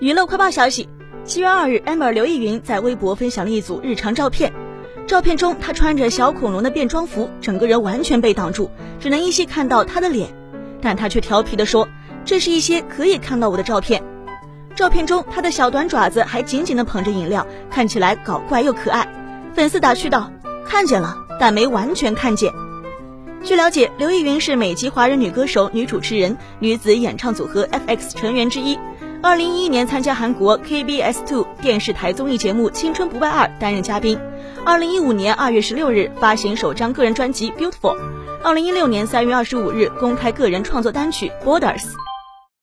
娱乐快报消息：七月二日，amber 刘奕云在微博分享了一组日常照片。照片中，她穿着小恐龙的变装服，整个人完全被挡住，只能依稀看到她的脸。但她却调皮地说：“这是一些可以看到我的照片。”照片中，她的小短爪子还紧紧地捧着饮料，看起来搞怪又可爱。粉丝打趣道：“看见了，但没完全看见。”据了解，刘奕云是美籍华人女歌手、女主持人、女子演唱组合 F.X 成员之一。二零一一年参加韩国 KBS Two 电视台综艺节目《青春不败二》担任嘉宾。二零一五年二月十六日发行首张个人专辑《Beautiful》。二零一六年三月二十五日公开个人创作单曲《Borders》。